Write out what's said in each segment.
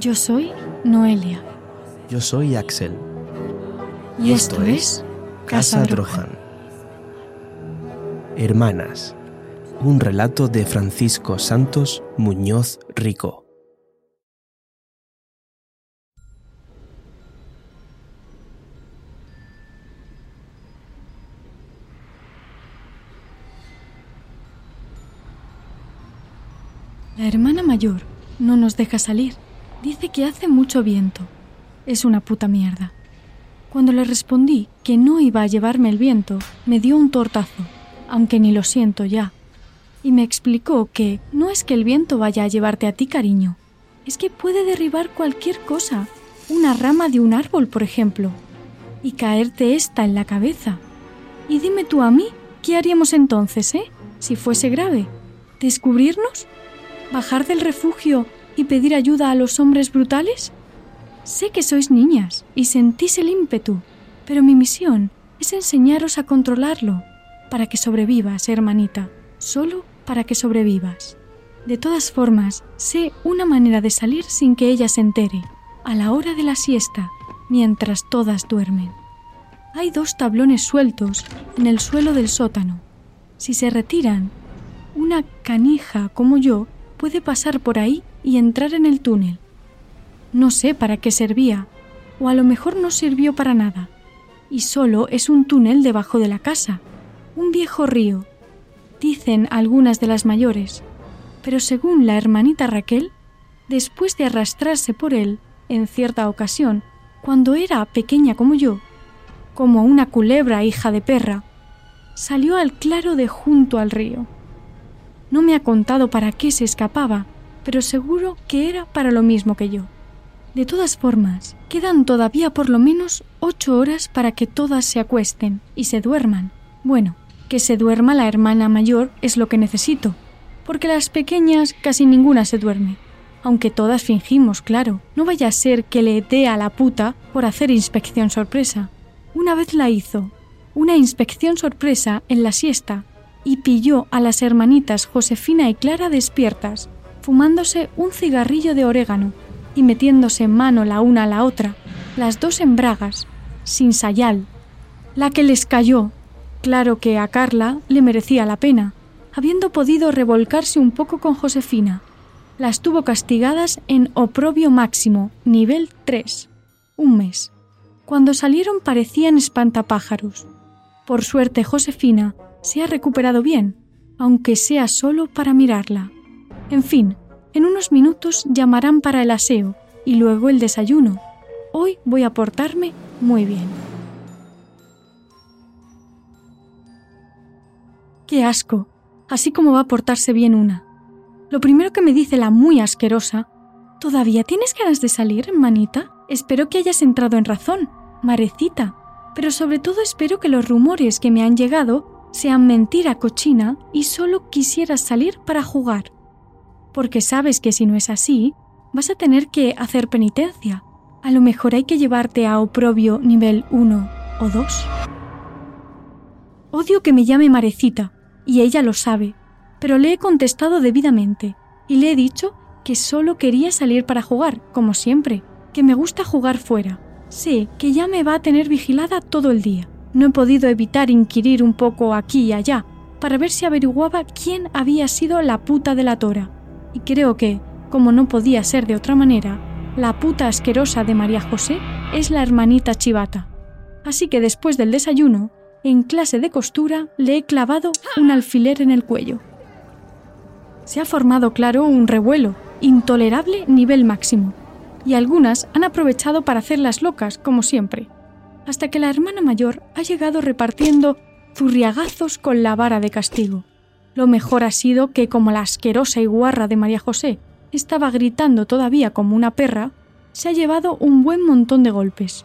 Yo soy Noelia. Yo soy Axel. Y, esto, es Casa Drohan. Hermanas. Un relato de Francisco Santos Muñoz Rico. La hermana mayor no nos deja salir. Dice que hace mucho viento. Es una puta mierda. Cuando le respondí que no iba a llevarme el viento, me dio un tortazo, aunque ni lo siento ya. Y me explicó que no es que el viento vaya a llevarte a ti, cariño. Es que puede derribar cualquier cosa. Una rama de un árbol, por ejemplo. Y caerte esta en la cabeza. Y dime tú a mí, ¿qué haríamos entonces, eh? Si fuese grave. ¿Descubrirnos? bajar del refugio y pedir ayuda a los hombres brutales? Sé que sois niñas y sentís el ímpetu, pero mi misión es enseñaros a controlarlo, para que sobrevivas, hermanita, solo para que sobrevivas. De todas formas, sé una manera de salir sin que ella se entere, a la hora de la siesta, mientras todas duermen. Hay dos tablones sueltos en el suelo del sótano. Si se retiran, una canija como yo puede pasar por ahí y entrar en el túnel. No sé para qué servía, o a lo mejor no sirvió para nada, y solo es un túnel debajo de la casa, un viejo río, dicen algunas de las mayores, pero según la hermanita Raquel, después de arrastrarse por él en cierta ocasión, cuando era pequeña como yo, como una culebra hija de perra, salió al claro de junto al río. No me ha contado para qué se escapaba, pero seguro que era para lo mismo que yo. De todas formas, quedan todavía por lo menos ocho horas para que todas se acuesten y se duerman. Bueno, que se duerma la hermana mayor es lo que necesito, porque las pequeñas casi ninguna se duerme. Aunque todas fingimos, claro. No vaya a ser que le dé a la puta por hacer inspección sorpresa. Una vez la hizo. Una inspección sorpresa en la siesta, y pilló a las hermanitas Josefina y Clara despiertas, fumándose un cigarrillo de orégano y metiéndose mano la una a la otra, las dos en bragas, sin sayal. La que les cayó, claro que a Carla le merecía la pena, habiendo podido revolcarse un poco con Josefina. Las tuvo castigadas en oprobio máximo, nivel 3, un mes. Cuando salieron parecían espantapájaros. Por suerte Josefina se ha recuperado bien, aunque sea solo para mirarla. En fin, en unos minutos llamarán para el aseo y luego el desayuno. Hoy voy a portarme muy bien. ¡Qué asco! Así como va a portarse bien una. Lo primero que me dice la muy asquerosa, ¿todavía tienes ganas de salir, hermanita? Espero que hayas entrado en razón, marecita. Pero sobre todo espero que los rumores que me han llegado sean mentira cochina y solo quisieras salir para jugar. Porque sabes que si no es así, vas a tener que hacer penitencia. A lo mejor hay que llevarte a oprobio nivel 1 o 2. Odio que me llame Marecita, y ella lo sabe, pero le he contestado debidamente, y le he dicho que solo quería salir para jugar, como siempre, que me gusta jugar fuera. Sé que ya me va a tener vigilada todo el día. No he podido evitar inquirir un poco aquí y allá para ver si averiguaba quién había sido la puta de la tora. Y creo que, como no podía ser de otra manera, la puta asquerosa de María José es la hermanita chivata. Así que después del desayuno, en clase de costura, le he clavado un alfiler en el cuello. Se ha formado, claro, un revuelo, intolerable nivel máximo, y algunas han aprovechado para hacerlas locas, como siempre hasta que la hermana mayor ha llegado repartiendo zurriagazos con la vara de castigo. Lo mejor ha sido que, como la asquerosa y guarra de María José estaba gritando todavía como una perra, se ha llevado un buen montón de golpes.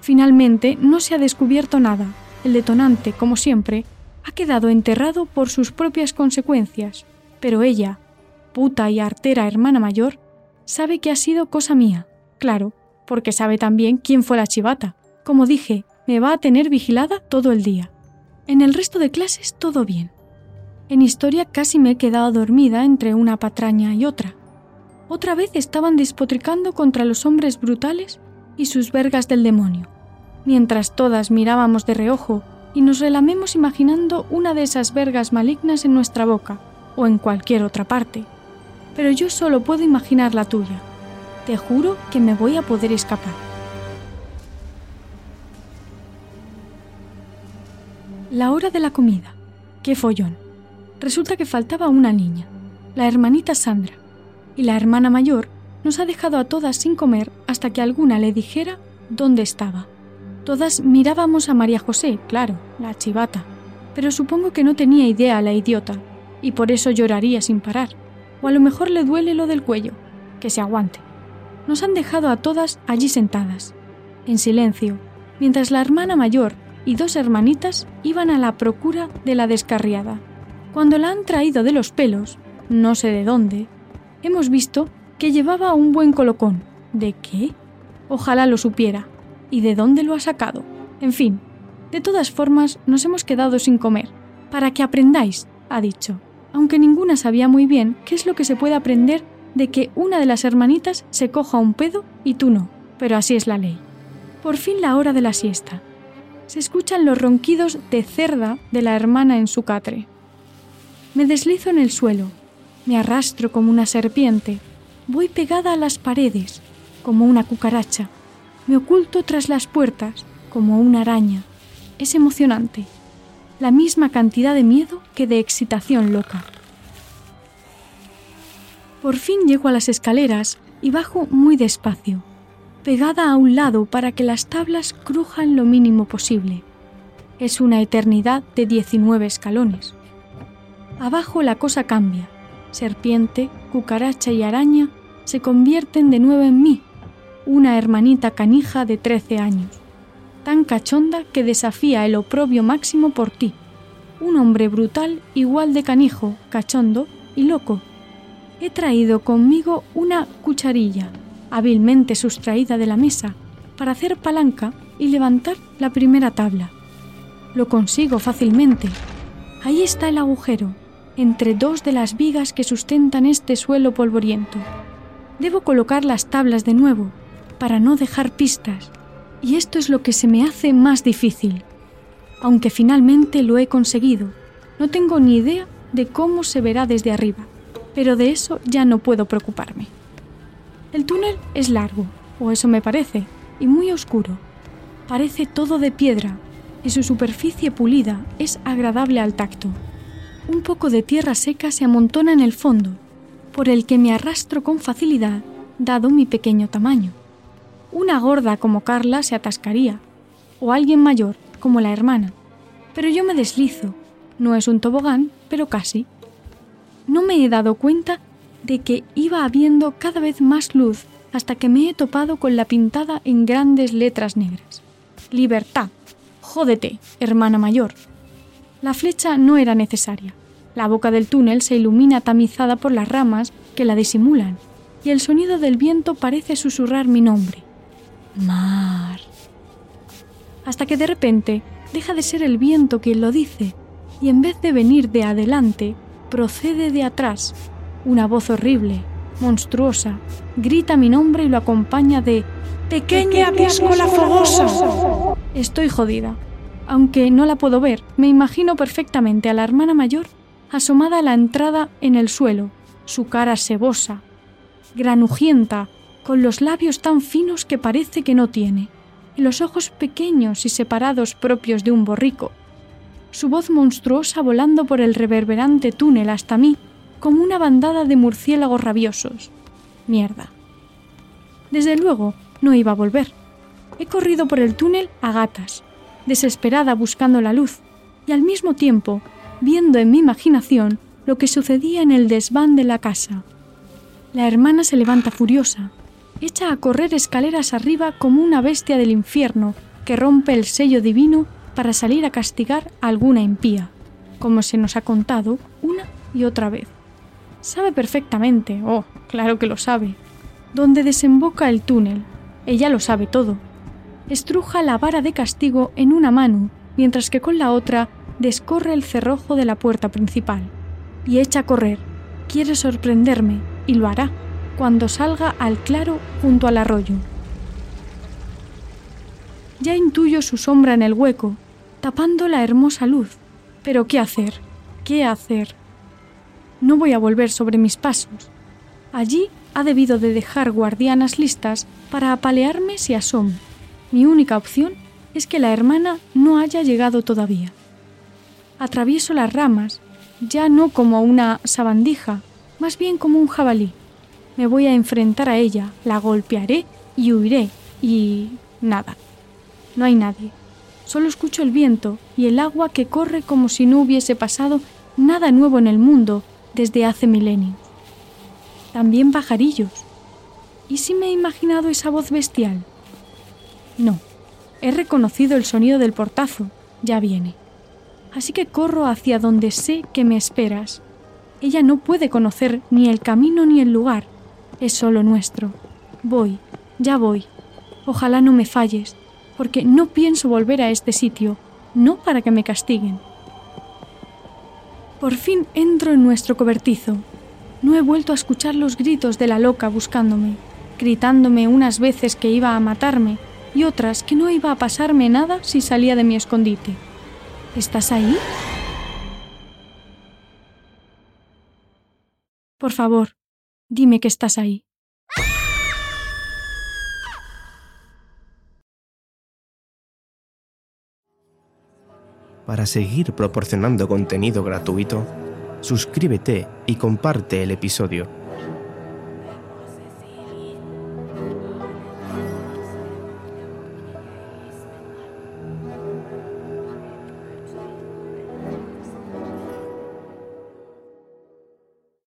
Finalmente no se ha descubierto nada. El detonante, como siempre, ha quedado enterrado por sus propias consecuencias, pero ella, puta y artera hermana mayor, sabe que ha sido cosa mía, claro, porque sabe también quién fue la chivata, como dije, me va a tener vigilada todo el día. En el resto de clases todo bien. En historia casi me he quedado dormida entre una patraña y otra. Otra vez estaban despotricando contra los hombres brutales y sus vergas del demonio, mientras todas mirábamos de reojo y nos relamemos imaginando una de esas vergas malignas en nuestra boca o en cualquier otra parte. Pero yo solo puedo imaginar la tuya. Te juro que me voy a poder escapar. La hora de la comida. ¡Qué follón! Resulta que faltaba una niña, la hermanita Sandra, y la hermana mayor nos ha dejado a todas sin comer hasta que alguna le dijera dónde estaba. Todas mirábamos a María José, claro, la chivata, pero supongo que no tenía idea la idiota, y por eso lloraría sin parar, o a lo mejor le duele lo del cuello, que se aguante. Nos han dejado a todas allí sentadas, en silencio, mientras la hermana mayor y dos hermanitas iban a la procura de la descarriada. Cuando la han traído de los pelos, no sé de dónde, hemos visto que llevaba un buen colocón. ¿De qué? Ojalá lo supiera. ¿Y de dónde lo ha sacado? En fin, de todas formas nos hemos quedado sin comer. Para que aprendáis, ha dicho, aunque ninguna sabía muy bien qué es lo que se puede aprender de que una de las hermanitas se coja un pedo y tú no, pero así es la ley. Por fin la hora de la siesta. Se escuchan los ronquidos de cerda de la hermana en su catre. Me deslizo en el suelo, me arrastro como una serpiente, voy pegada a las paredes, como una cucaracha, me oculto tras las puertas, como una araña. Es emocionante, la misma cantidad de miedo que de excitación loca. Por fin llego a las escaleras y bajo muy despacio, pegada a un lado para que las tablas crujan lo mínimo posible. Es una eternidad de 19 escalones. Abajo la cosa cambia. Serpiente, cucaracha y araña se convierten de nuevo en mí, una hermanita canija de 13 años, tan cachonda que desafía el oprobio máximo por ti, un hombre brutal igual de canijo, cachondo y loco. He traído conmigo una cucharilla, hábilmente sustraída de la mesa, para hacer palanca y levantar la primera tabla. Lo consigo fácilmente. Ahí está el agujero, entre dos de las vigas que sustentan este suelo polvoriento. Debo colocar las tablas de nuevo, para no dejar pistas, y esto es lo que se me hace más difícil. Aunque finalmente lo he conseguido, no tengo ni idea de cómo se verá desde arriba, pero de eso ya no puedo preocuparme. El túnel es largo, o eso me parece, y muy oscuro. Parece todo de piedra, y su superficie pulida es agradable al tacto un poco de tierra seca se amontona en el fondo, por el que me arrastro con facilidad, dado mi pequeño tamaño. Una gorda como Carla se atascaría, o alguien mayor, como la hermana, pero yo me deslizo. No es un tobogán, pero casi. No me he dado cuenta de que iba habiendo cada vez más luz hasta que me he topado con la pintada en grandes letras negras. Libertad. Jódete, hermana mayor. La flecha no era necesaria. La boca del túnel se ilumina tamizada por las ramas que la disimulan, y el sonido del viento parece susurrar mi nombre. Mar. Hasta que de repente deja de ser el viento quien lo dice, y en vez de venir de adelante, procede de atrás. Una voz horrible, monstruosa, grita mi nombre y lo acompaña de Pequeña, Pequeña fogosa. Estoy jodida. Aunque no la puedo ver, me imagino perfectamente a la hermana mayor asomada a la entrada en el suelo, su cara sebosa, granujienta, con los labios tan finos que parece que no tiene, y los ojos pequeños y separados propios de un borrico, su voz monstruosa volando por el reverberante túnel hasta mí como una bandada de murciélagos rabiosos. Mierda. Desde luego, no iba a volver. He corrido por el túnel a gatas, desesperada buscando la luz, y al mismo tiempo viendo en mi imaginación lo que sucedía en el desván de la casa. La hermana se levanta furiosa, echa a correr escaleras arriba como una bestia del infierno que rompe el sello divino para salir a castigar a alguna impía, como se nos ha contado una y otra vez. Sabe perfectamente, oh, claro que lo sabe, dónde desemboca el túnel. Ella lo sabe todo, estruja la vara de castigo en una mano, mientras que con la otra descorre el cerrojo de la puerta principal y echa a correr. Quiere sorprenderme y lo hará. cuando salga al claro junto al arroyo. Ya intuyo su sombra en el hueco, tapando la hermosa luz. Pero ¿qué hacer? ¿Qué hacer? No voy a volver sobre mis pasos. Allí ha debido de dejar guardianas listas para apalearme si asomo. Mi única opción es que la hermana no haya llegado todavía. Atravieso las ramas, ya no como una sabandija, más bien como un jabalí. Me voy a enfrentar a ella, la golpearé y huiré, y nada. No hay nadie. Solo escucho el viento y el agua que corre como si no hubiese pasado nada nuevo en el mundo desde hace milenios. También pajarillos. ¿Y si me he imaginado esa voz bestial? No, he reconocido el sonido del portazo, ya viene. Así que corro hacia donde sé que me esperas. Ella no puede conocer ni el camino ni el lugar, es solo nuestro. Voy, ya voy. Ojalá no me falles, porque no pienso volver a este sitio, no para que me castiguen. Por fin entro en nuestro cobertizo. No he vuelto a escuchar los gritos de la loca buscándome, gritándome unas veces que iba a matarme y otras que no iba a pasarme nada si salía de mi escondite. ¿Estás ahí? Por favor, dime que estás ahí. Para seguir proporcionando contenido gratuito, suscríbete y comparte el episodio.